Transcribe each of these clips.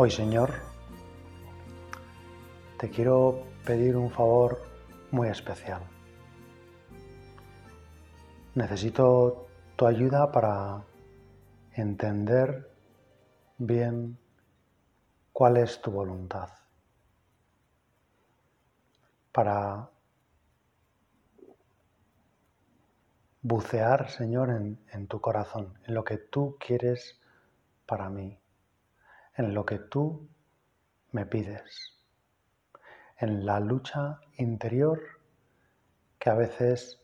Hoy, Señor, te quiero pedir un favor muy especial. Necesito tu ayuda para entender bien cuál es tu voluntad, para bucear, Señor, en, tu corazón, en lo que tú quieres para mí en lo que tú me pides, en la lucha interior que a veces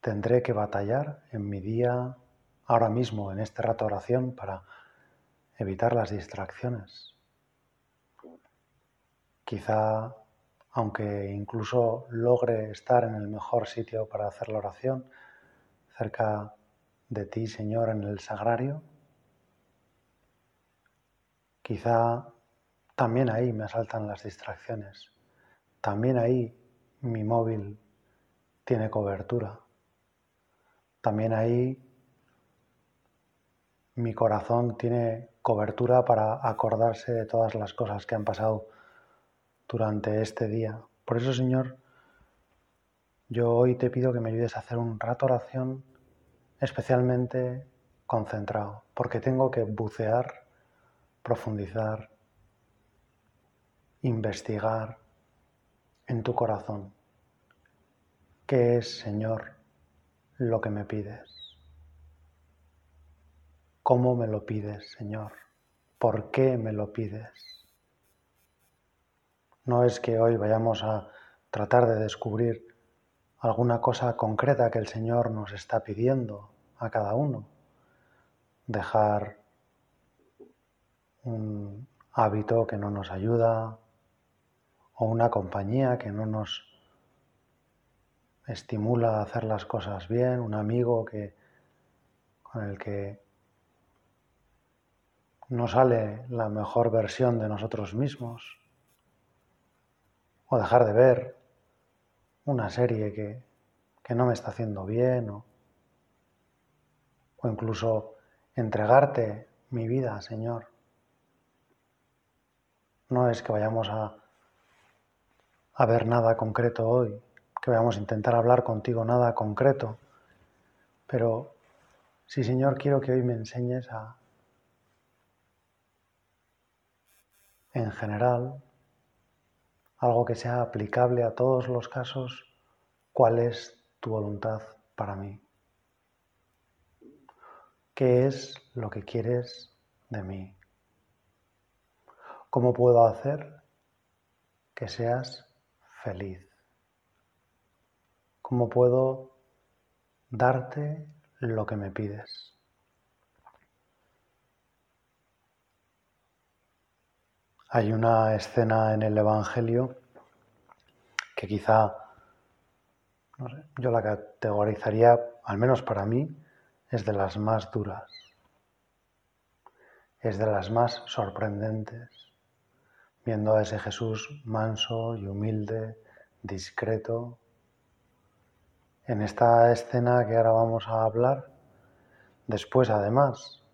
tendré que batallar en mi día, ahora mismo, en este rato de oración, para evitar las distracciones. Quizá, aunque incluso logre estar en el mejor sitio para hacer la oración, cerca de ti, Señor, en el sagrario, Quizá también ahí me asaltan las distracciones. También ahí mi móvil tiene cobertura. También ahí mi corazón tiene cobertura para acordarse de todas las cosas que han pasado durante este día. Por eso, Señor, yo hoy te pido que me ayudes a hacer un rato oración especialmente concentrado, porque tengo que bucear profundizar, investigar en tu corazón. ¿Qué es, Señor, lo que me pides? ¿Cómo me lo pides, Señor? ¿Por qué me lo pides? No es que hoy vayamos a tratar de descubrir alguna cosa concreta que el Señor nos está pidiendo a cada uno. Dejar un hábito que no nos ayuda o una compañía que no nos estimula a hacer las cosas bien, un amigo que, con el que no sale la mejor versión de nosotros mismos, o dejar de ver una serie que, que no me está haciendo bien, o, o incluso entregarte mi vida, Señor. No es que vayamos a, ver nada concreto hoy, que vayamos a intentar hablar contigo nada concreto, pero sí, Señor, quiero que hoy me enseñes a, en general, algo que sea aplicable a todos los casos, cuál es tu voluntad para mí. ¿Qué es lo que quieres de mí? ¿Cómo puedo hacer que seas feliz? ¿Cómo puedo darte lo que me pides? Hay una escena en el Evangelio que quizá yo la categorizaría, al menos para mí, es de las más duras, es de las más sorprendentes viendo a ese Jesús manso y humilde, discreto. En esta escena que ahora vamos a hablar, después además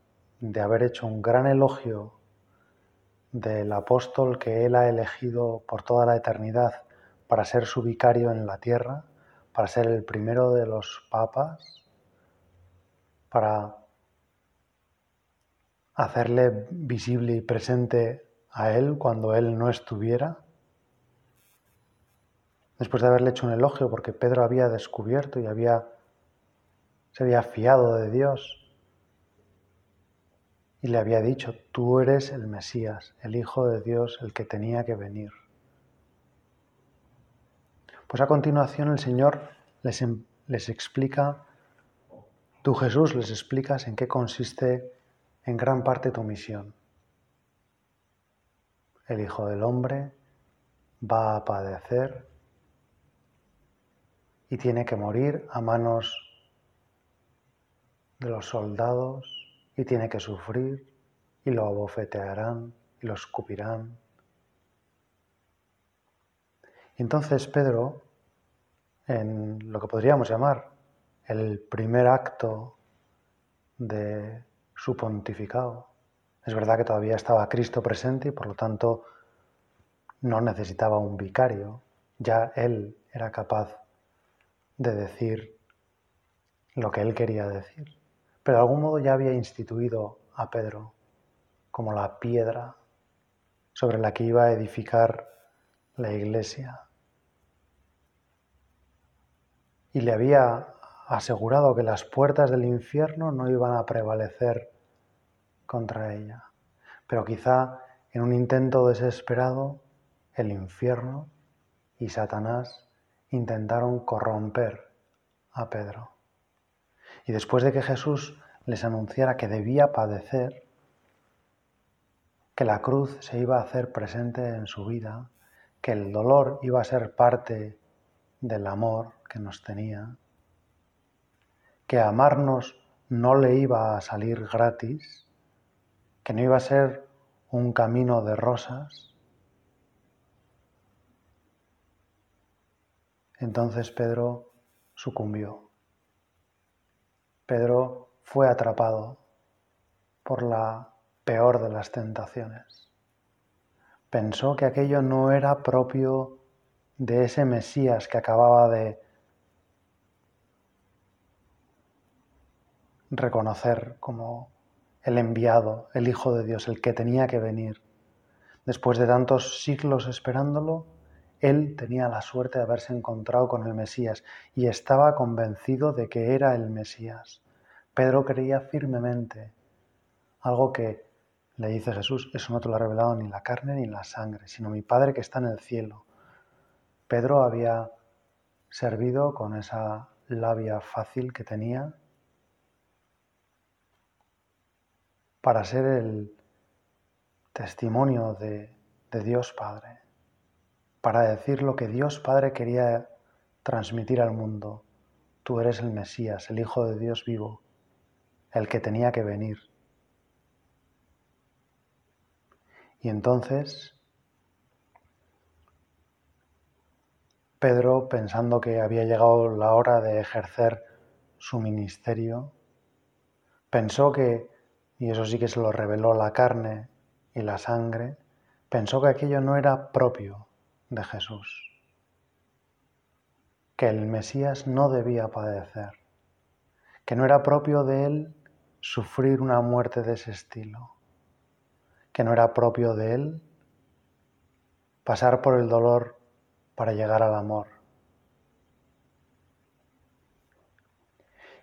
de haber hecho un gran elogio del apóstol que él ha elegido por toda la eternidad para ser su vicario en la tierra, para ser el primero de los papas, para hacerle visible y presente a Él cuando Él no estuviera? Después de haberle hecho un elogio porque Pedro había descubierto y había, se había fiado de Dios y le había dicho, tú eres el Mesías, el Hijo de Dios, el que tenía que venir. Pues a continuación el Señor les, em, les explica, tú Jesús les explicas en qué consiste en gran parte tu misión el Hijo del Hombre va a padecer y tiene que morir a manos de los soldados y tiene que sufrir y lo abofetearán y lo escupirán. Entonces Pedro, en lo que podríamos llamar el primer acto de su pontificado, es verdad que todavía estaba Cristo presente y por lo tanto no necesitaba un vicario, ya él era capaz de decir lo que él quería decir. Pero de algún modo ya había instituido a Pedro como la piedra sobre la que iba a edificar la iglesia. Y le había asegurado que las puertas del infierno no iban a prevalecer contra ella. Pero quizá en un intento desesperado, el infierno y Satanás intentaron corromper a Pedro. Y después de que Jesús les anunciara que debía padecer, que la cruz se iba a hacer presente en su vida, que el dolor iba a ser parte del amor que nos tenía, que amarnos no le iba a salir gratis, que no iba a ser un camino de rosas. Entonces Pedro sucumbió. Pedro fue atrapado por la peor de las tentaciones. Pensó que aquello no era propio de ese Mesías que acababa de reconocer como el enviado, el Hijo de Dios, el que tenía que venir. Después de tantos siglos esperándolo, él tenía la suerte de haberse encontrado con el Mesías y estaba convencido de que era el Mesías. Pedro creía firmemente algo que le dice Jesús, eso no te lo ha revelado ni la carne ni la sangre, sino mi Padre que está en el cielo. Pedro había servido con esa labia fácil que tenía para ser el testimonio de, Dios Padre, para decir lo que Dios Padre quería transmitir al mundo. Tú eres el Mesías, el Hijo de Dios vivo, el que tenía que venir. Y entonces Pedro, pensando que había llegado la hora de ejercer su ministerio, pensó que y eso sí que se lo reveló la carne y la sangre, pensó que aquello no era propio de Jesús, que el Mesías no debía padecer, que no era propio de él sufrir una muerte de ese estilo, que no era propio de él pasar por el dolor para llegar al amor.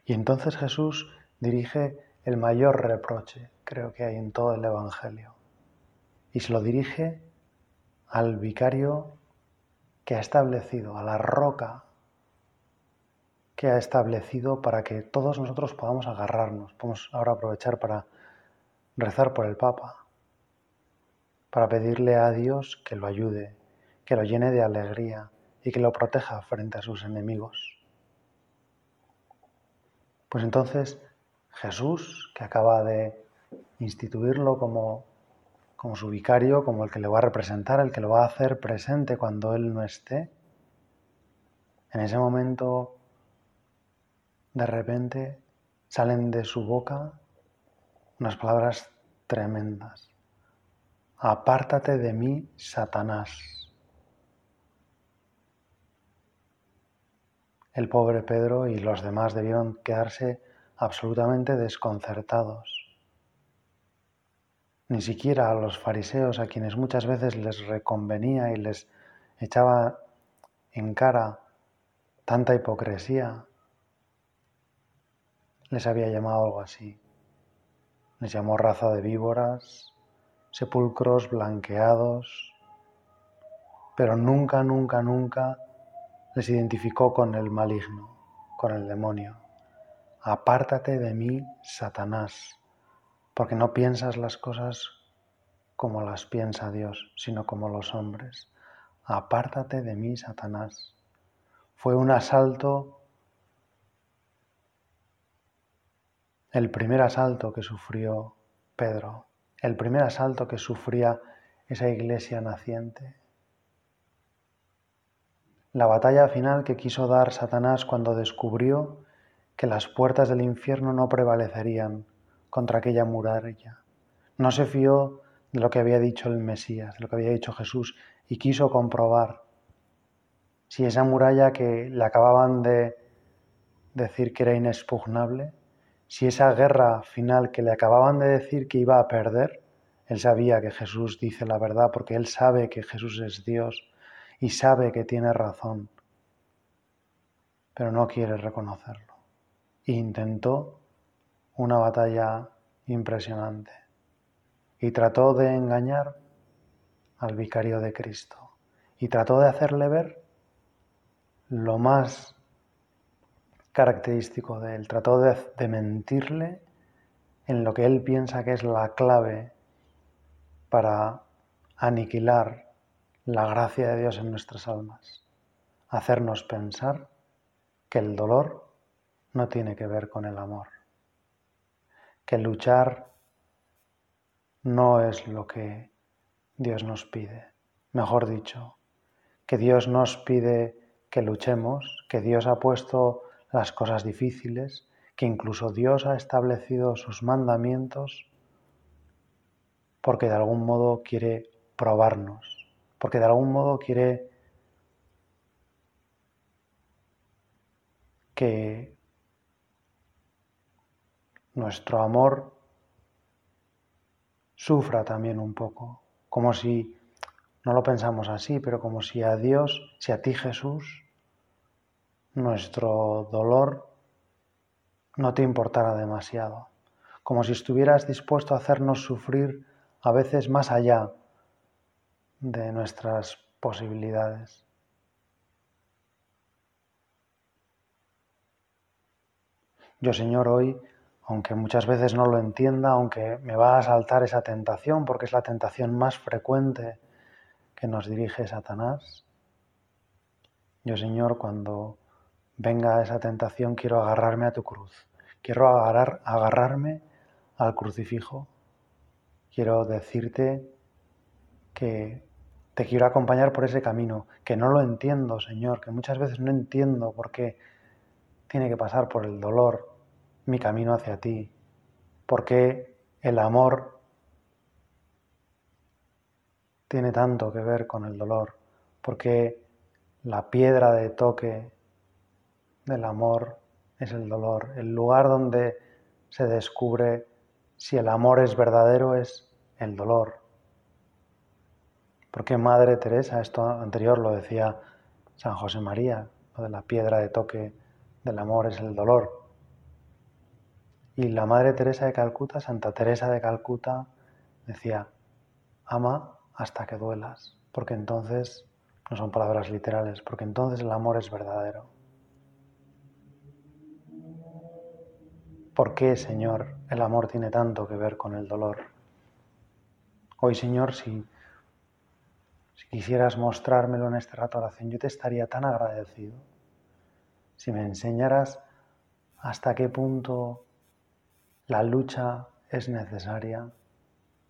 Y entonces Jesús dirige el mayor reproche, creo que hay en todo el Evangelio. Y se lo dirige al vicario que ha establecido, a la roca que ha establecido para que todos nosotros podamos agarrarnos. Podemos ahora aprovechar para rezar por el Papa, para pedirle a Dios que lo ayude, que lo llene de alegría y que lo proteja frente a sus enemigos. Pues entonces Jesús, que acaba de instituirlo como, como su vicario, como el que le va a representar, el que lo va a hacer presente cuando Él no esté, en ese momento, de repente, salen de su boca unas palabras tremendas. Apártate de mí, Satanás. El pobre Pedro y los demás debieron quedarse absolutamente desconcertados. Ni siquiera a los fariseos, a quienes muchas veces les reconvenía y les echaba en cara tanta hipocresía, les había llamado algo así. Les llamó raza de víboras, sepulcros blanqueados, pero nunca, nunca, nunca les identificó con el maligno, con el demonio. Apártate de mí, Satanás, porque no piensas las cosas como las piensa Dios, sino como los hombres. Apártate de mí, Satanás. Fue un asalto, el primer asalto que sufrió Pedro, el primer asalto que sufría esa iglesia naciente. La batalla final que quiso dar Satanás cuando descubrió que las puertas del infierno no prevalecerían contra aquella muralla. No se fió de lo que había dicho el Mesías, de lo que había dicho Jesús, y quiso comprobar si esa muralla que le acababan de decir que era inexpugnable, si esa guerra final que le acababan de decir que iba a perder, él sabía que Jesús dice la verdad porque él sabe que Jesús es Dios y sabe que tiene razón, pero no quiere reconocerlo. E intentó una batalla impresionante y trató de engañar al vicario de Cristo y trató de hacerle ver lo más característico de él, trató de, mentirle en lo que él piensa que es la clave para aniquilar la gracia de Dios en nuestras almas, hacernos pensar que el dolor no tiene que ver con el amor, que luchar no es lo que Dios nos pide. Mejor dicho, que Dios nos pide que luchemos, que Dios ha puesto las cosas difíciles, que incluso Dios ha establecido sus mandamientos porque de algún modo quiere probarnos, porque de algún modo quiere que nuestro amor sufra también un poco, como si, no lo pensamos así, pero como si a Dios, si a ti Jesús, nuestro dolor no te importara demasiado, como si estuvieras dispuesto a hacernos sufrir a veces más allá de nuestras posibilidades. Yo, Señor, hoy aunque muchas veces no lo entienda, aunque me va a saltar esa tentación, porque es la tentación más frecuente que nos dirige Satanás. Yo, Señor, cuando venga esa tentación, quiero agarrarme a tu cruz, quiero agarrar, agarrarme al crucifijo, quiero decirte que te quiero acompañar por ese camino, que no lo entiendo, Señor, que muchas veces no entiendo por qué tiene que pasar por el dolor, mi camino hacia ti, porque el amor tiene tanto que ver con el dolor, porque la piedra de toque del amor es el dolor, el lugar donde se descubre si el amor es verdadero es el dolor. Porque Madre Teresa, esto anterior lo decía San José María, lo de la piedra de toque del amor es el dolor. Y la Madre Teresa de Calcuta, Santa Teresa de Calcuta, decía, ama hasta que duelas, porque entonces, no son palabras literales, porque entonces el amor es verdadero. ¿Por qué, Señor, el amor tiene tanto que ver con el dolor? Hoy, Señor, si, si quisieras mostrármelo en este rato de oración, yo te estaría tan agradecido. Si me enseñaras hasta qué punto la lucha es necesaria,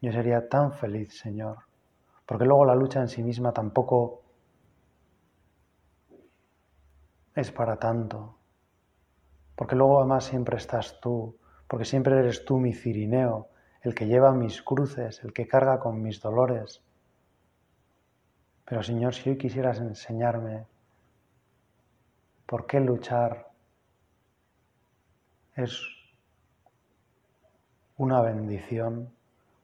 yo sería tan feliz, Señor, porque luego la lucha en sí misma tampoco es para tanto, porque luego además siempre estás tú, porque siempre eres tú mi cirineo, el que lleva mis cruces, el que carga con mis dolores. Pero Señor, si hoy quisieras enseñarme por qué luchar es una bendición,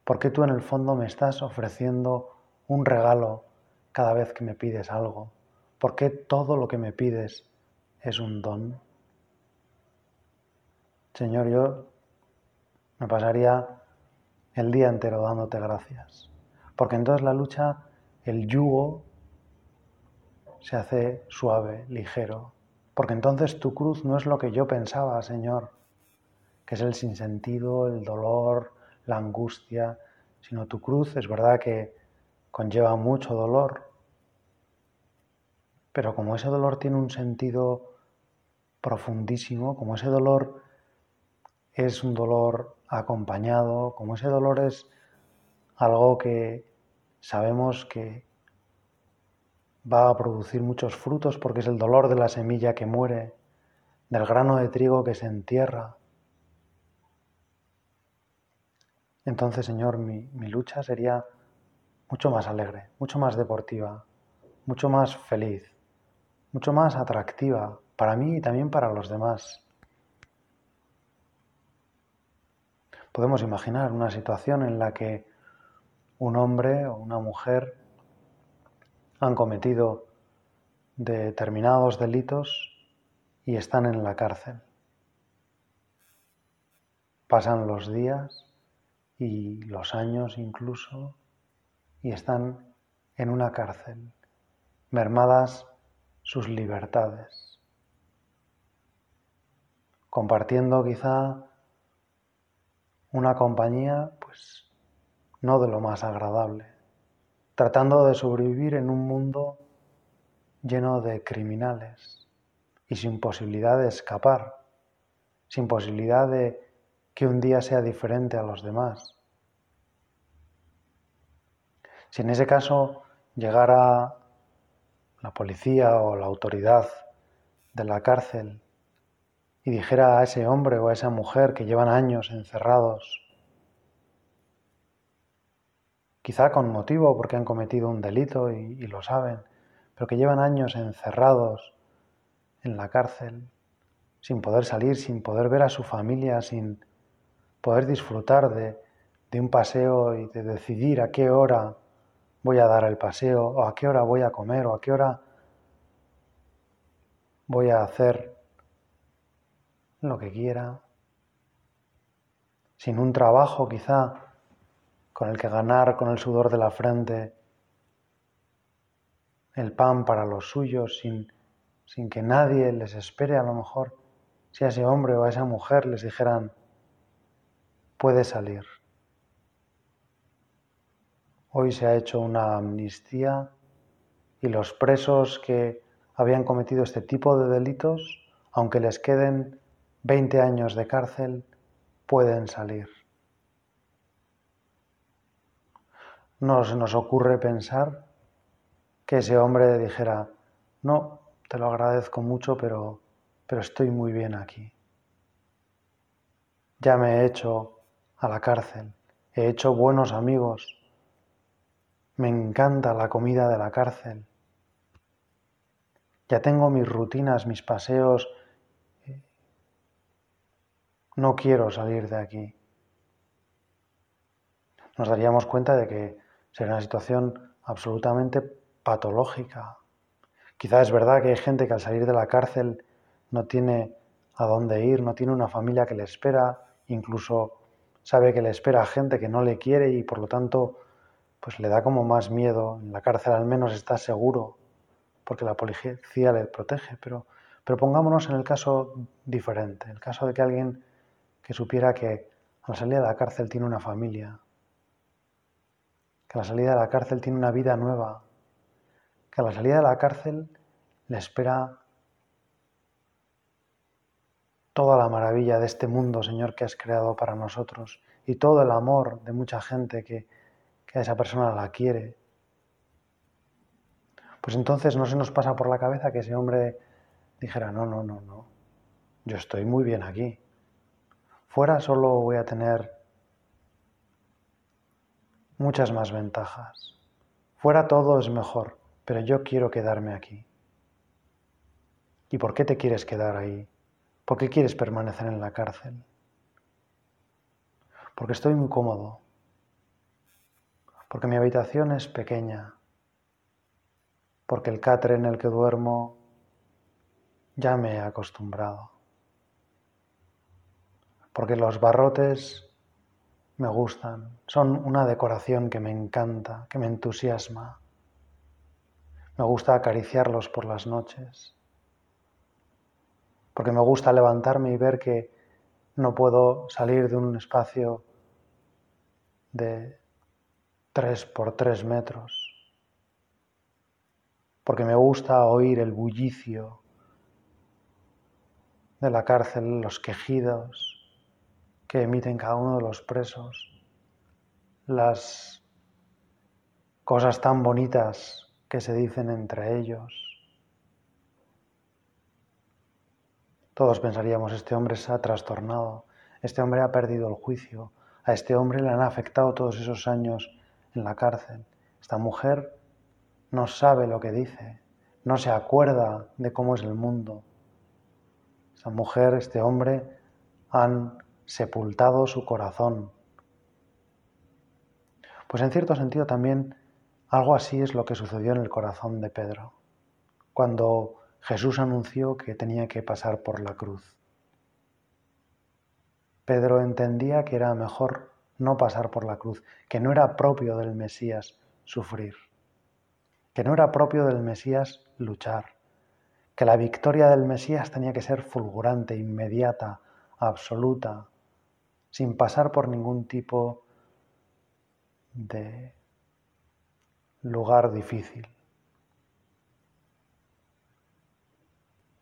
porque tú en el fondo me estás ofreciendo un regalo cada vez que me pides algo, porque todo lo que me pides es un don. Señor, yo me pasaría el día entero dándote gracias, porque entonces la lucha, el yugo se hace suave, ligero, porque entonces tu cruz no es lo que yo pensaba, Señor, que es el sinsentido, el dolor, la angustia, sino tu cruz es verdad que conlleva mucho dolor, pero como ese dolor tiene un sentido profundísimo, como ese dolor es un dolor acompañado, como ese dolor es algo que sabemos que va a producir muchos frutos porque es el dolor de la semilla que muere, del grano de trigo que se entierra. Entonces, Señor, mi, lucha sería mucho más alegre, mucho más deportiva, mucho más feliz mucho más atractiva para mí y también para los demás. Podemos imaginar una situación en la que un hombre o una mujer han cometido determinados delitos y están en la cárcel. Pasan los días y los años incluso y están en una cárcel, mermadas sus libertades, compartiendo quizá una compañía, pues no de lo más agradable, tratando de sobrevivir en un mundo lleno de criminales y sin posibilidad de escapar, sin posibilidad de que un día sea diferente a los demás. Si en ese caso llegara la policía o la autoridad de la cárcel y dijera a ese hombre o a esa mujer que llevan años encerrados, quizá con motivo porque han cometido un delito y, lo saben, pero que llevan años encerrados en la cárcel, sin poder salir, sin poder ver a su familia, sin poder disfrutar de, de un paseo y de decidir a qué hora voy a dar el paseo, o a qué hora voy a comer, o a qué hora voy a hacer lo que quiera, sin un trabajo quizá con el que ganar con el sudor de la frente el pan para los suyos, sin, sin que nadie les espere a lo mejor, si a ese hombre o a esa mujer les dijeran, puede salir. Hoy se ha hecho una amnistía y los presos que habían cometido este tipo de delitos, aunque les queden 20 años de cárcel, pueden salir. No se nos ocurre pensar que ese hombre dijera, no, te lo agradezco mucho, pero, pero estoy muy bien aquí. Ya me he hecho a la cárcel, he hecho buenos amigos, me encanta la comida de la cárcel. Ya tengo mis rutinas, mis paseos. No quiero salir de aquí. Nos daríamos cuenta de que sería una situación absolutamente patológica. Quizá es verdad que hay gente que al salir de la cárcel no tiene a dónde ir, no tiene una familia que le espera, incluso sabe que le espera gente que no le quiere y por lo tanto pues le da como más miedo. En la cárcel al menos está seguro porque la policía le protege, pero, pero pongámonos en el caso diferente, el caso de que alguien que supiera que a la salida de la cárcel tiene una familia, que a la salida de la cárcel tiene una vida nueva, que a la salida de la cárcel le espera toda la maravilla de este mundo, Señor, que has creado para nosotros y todo el amor de mucha gente que, que a esa persona la quiere. Pues entonces no se nos pasa por la cabeza que ese hombre dijera, no, no, no, no, yo estoy muy bien aquí. Fuera solo voy a tener muchas más ventajas. Fuera todo es mejor, pero yo quiero quedarme aquí. ¿Y por qué te quieres quedar ahí? ¿Por qué quieres permanecer en la cárcel? Porque estoy muy cómodo, porque mi habitación es pequeña, porque el catre en el que duermo ya me he acostumbrado, porque los barrotes me gustan, son una decoración que me encanta, que me entusiasma. Me gusta acariciarlos por las noches, porque me gusta levantarme y ver que no puedo salir de un espacio de tres por tres metros, porque me gusta oír el bullicio de la cárcel, los quejidos que emiten cada uno de los presos, las cosas tan bonitas que se dicen entre ellos. Todos pensaríamos, este hombre se ha trastornado, este hombre ha perdido el juicio, a este hombre le han afectado todos esos años en la cárcel. Esta mujer no sabe lo que dice, no se acuerda de cómo es el mundo. Esta mujer, este hombre, han sepultado su corazón. Pues en cierto sentido también algo así es lo que sucedió en el corazón de Pedro, cuando Jesús anunció que tenía que pasar por la cruz. Pedro entendía que era mejor no pasar por la cruz, que no era propio del Mesías sufrir, que no era propio del Mesías luchar, que la victoria del Mesías tenía que ser fulgurante, inmediata, absoluta, sin pasar por ningún tipo de lugar difícil.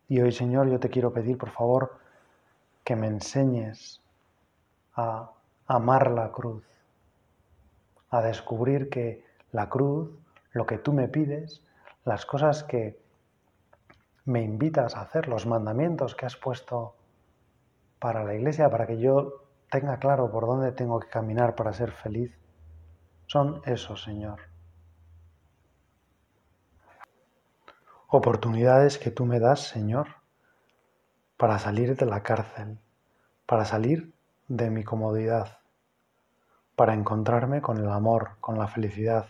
Y hoy, Señor, yo te quiero pedir, por favor, que me enseñes a amar la cruz, a descubrir que la cruz, lo que tú me pides, las cosas que me invitas a hacer, los mandamientos que has puesto para la iglesia, para que yo tenga claro por dónde tengo que caminar para ser feliz, son esos, Señor. Oportunidades que tú me das, Señor, para salir de la cárcel, para salir de mi comodidad, para encontrarme con el amor, con la felicidad,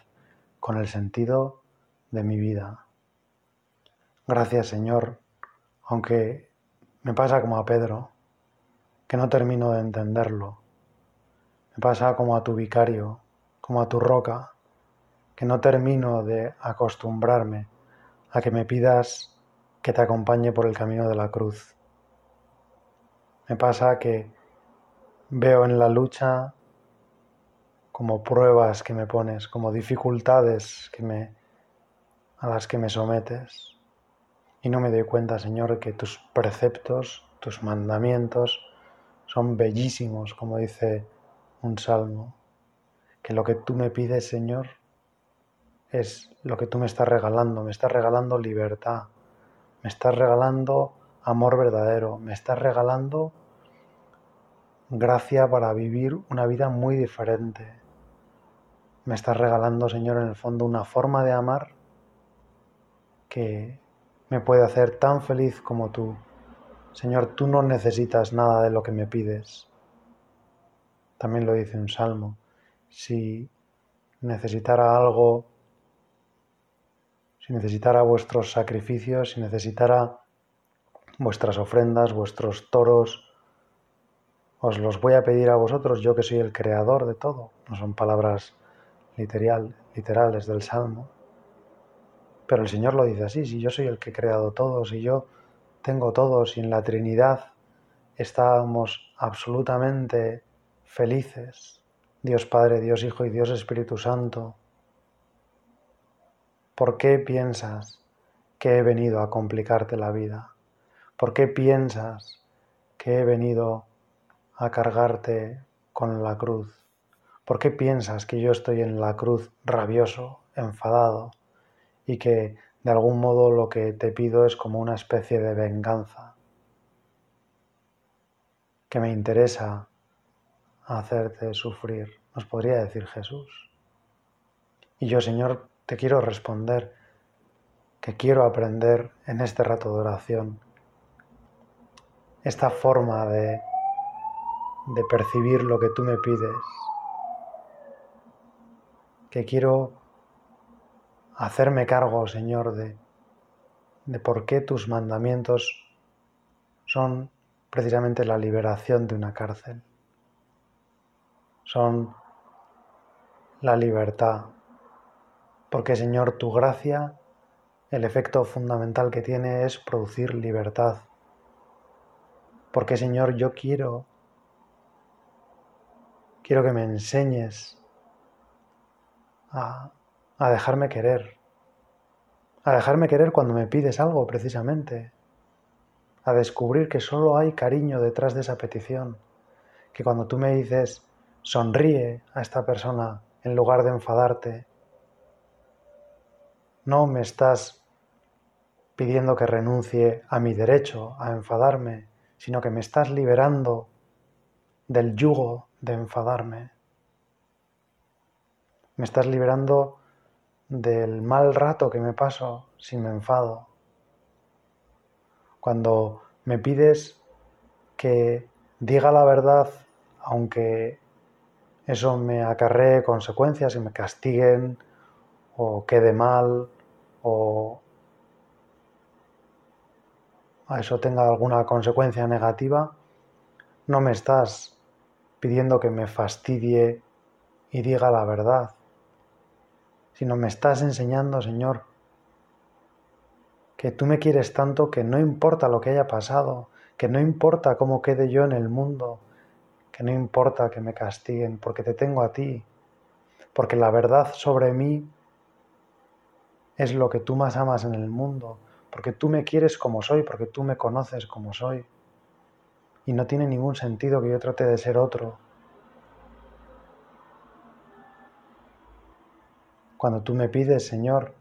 con el sentido de mi vida. Gracias Señor, aunque me pasa como a Pedro, que no termino de entenderlo. Me pasa como a tu vicario, como a tu roca, que no termino de acostumbrarme a que me pidas que te acompañe por el camino de la cruz. Me pasa que veo en la lucha como pruebas que me pones, como dificultades que me, a las que me sometes. Y no me doy cuenta, Señor, que tus preceptos, tus mandamientos son bellísimos, como dice un salmo. Que lo que tú me pides, Señor, es lo que tú me estás regalando. Me estás regalando libertad. Me estás regalando amor verdadero. Me estás regalando gracia para vivir una vida muy diferente. Me estás regalando, Señor, en el fondo una forma de amar que me puede hacer tan feliz como tú. Señor, tú no necesitas nada de lo que me pides. También lo dice un salmo. Si necesitara algo, si necesitara vuestros sacrificios, si necesitara vuestras ofrendas, vuestros toros, os los voy a pedir a vosotros, yo que soy el creador de todo. No son palabras literal, literales del Salmo. Pero el Señor lo dice así, si yo soy el que he creado todo, si yo tengo todo, si en la Trinidad estábamos absolutamente felices, Dios Padre, Dios Hijo y Dios Espíritu Santo, ¿por qué piensas que he venido a complicarte la vida? ¿Por qué piensas que he venido a cargarte con la cruz? ¿Por qué piensas que yo estoy en la cruz rabioso, enfadado y que de algún modo lo que te pido es como una especie de venganza? Que me interesa hacerte sufrir, nos podría decir Jesús. Y yo, Señor, te quiero responder que quiero aprender en este rato de oración esta forma de de percibir lo que tú me pides, que quiero hacerme cargo, Señor, de, de por qué tus mandamientos son precisamente la liberación de una cárcel, son la libertad, porque Señor, tu gracia, el efecto fundamental que tiene es producir libertad, porque Señor, yo quiero Quiero que me enseñes a, dejarme querer, a dejarme querer cuando me pides algo precisamente, a descubrir que solo hay cariño detrás de esa petición, que cuando tú me dices sonríe a esta persona en lugar de enfadarte, no me estás pidiendo que renuncie a mi derecho a enfadarme, sino que me estás liberando del yugo de enfadarme. Me estás liberando del mal rato que me paso si me enfado. Cuando me pides que diga la verdad, aunque eso me acarree consecuencias y me castiguen o quede mal o a eso tenga alguna consecuencia negativa, no me estás pidiendo que me fastidie y diga la verdad, sino me estás enseñando, Señor, que tú me quieres tanto que no importa lo que haya pasado, que no importa cómo quede yo en el mundo, que no importa que me castiguen, porque te tengo a ti, porque la verdad sobre mí es lo que tú más amas en el mundo, porque tú me quieres como soy, porque tú me conoces como soy. Y no tiene ningún sentido que yo trate de ser otro. Cuando tú me pides, Señor,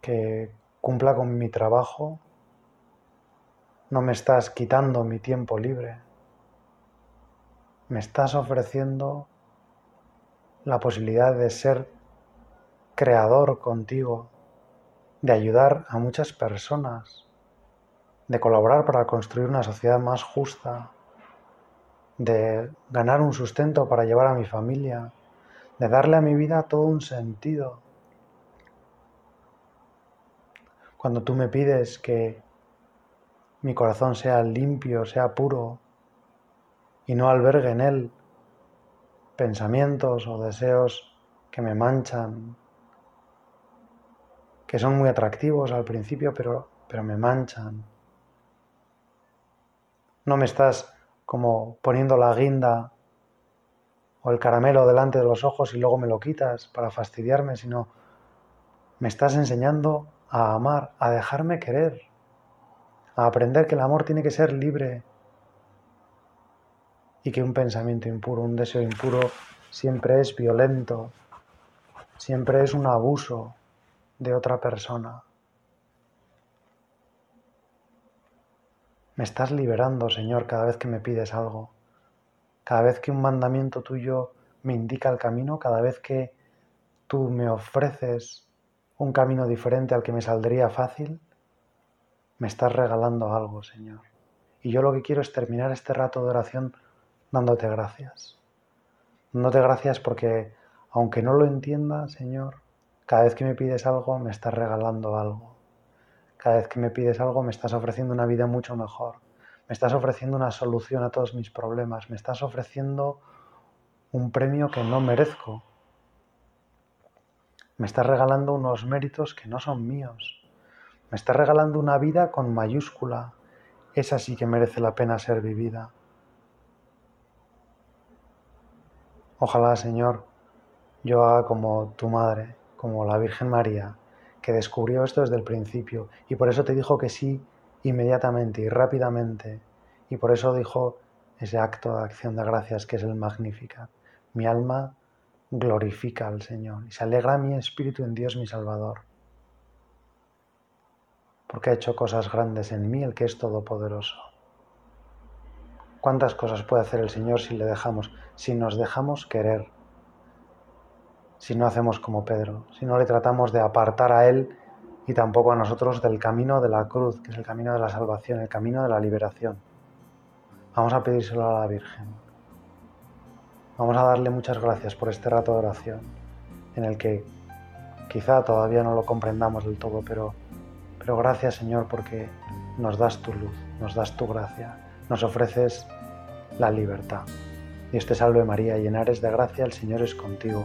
que cumpla con mi trabajo, no me estás quitando mi tiempo libre. Me estás ofreciendo la posibilidad de ser creador contigo, de ayudar a muchas personas, de colaborar para construir una sociedad más justa, de ganar un sustento para llevar a mi familia, de darle a mi vida todo un sentido. Cuando tú me pides que mi corazón sea limpio, sea puro, y no albergue en él pensamientos o deseos que me manchan, que son muy atractivos al principio, pero, pero me manchan. No me estás como poniendo la guinda o el caramelo delante de los ojos y luego me lo quitas para fastidiarme, sino me estás enseñando a amar, a dejarme querer, a aprender que el amor tiene que ser libre y que un pensamiento impuro, un deseo impuro siempre es violento, siempre es un abuso, de otra persona. Me estás liberando, Señor, cada vez que me pides algo. Cada vez que un mandamiento tuyo me indica el camino, cada vez que tú me ofreces un camino diferente al que me saldría fácil, me estás regalando algo, Señor. Y yo lo que quiero es terminar este rato de oración dándote gracias. Dándote gracias porque, aunque no lo entienda, Señor, cada vez que me pides algo, me estás regalando algo. Cada vez que me pides algo, me estás ofreciendo una vida mucho mejor. Me estás ofreciendo una solución a todos mis problemas. Me estás ofreciendo un premio que no merezco. Me estás regalando unos méritos que no son míos. Me estás regalando una vida con mayúscula. Esa sí que merece la pena ser vivida. Ojalá, Señor, yo haga como tu madre, como la Virgen María, que descubrió esto desde el principio y por eso te dijo que sí inmediatamente y rápidamente y por eso dijo ese acto de acción de gracias que es el Magnificat. Mi alma glorifica al Señor y se alegra mi espíritu en Dios mi Salvador, porque ha hecho cosas grandes en mí el que es todopoderoso. ¿Cuántas cosas puede hacer el Señor si le dejamos, si nos dejamos querer? Si no hacemos como Pedro, si no le tratamos de apartar a Él y tampoco a nosotros del camino de la cruz, que es el camino de la salvación, el camino de la liberación. Vamos a pedírselo a la Virgen. Vamos a darle muchas gracias por este rato de oración, en el que quizá todavía no lo comprendamos del todo, pero, pero gracias Señor porque nos das tu luz, nos das tu gracia, nos ofreces la libertad. Dios te salve María, llena eres de gracia, el Señor es contigo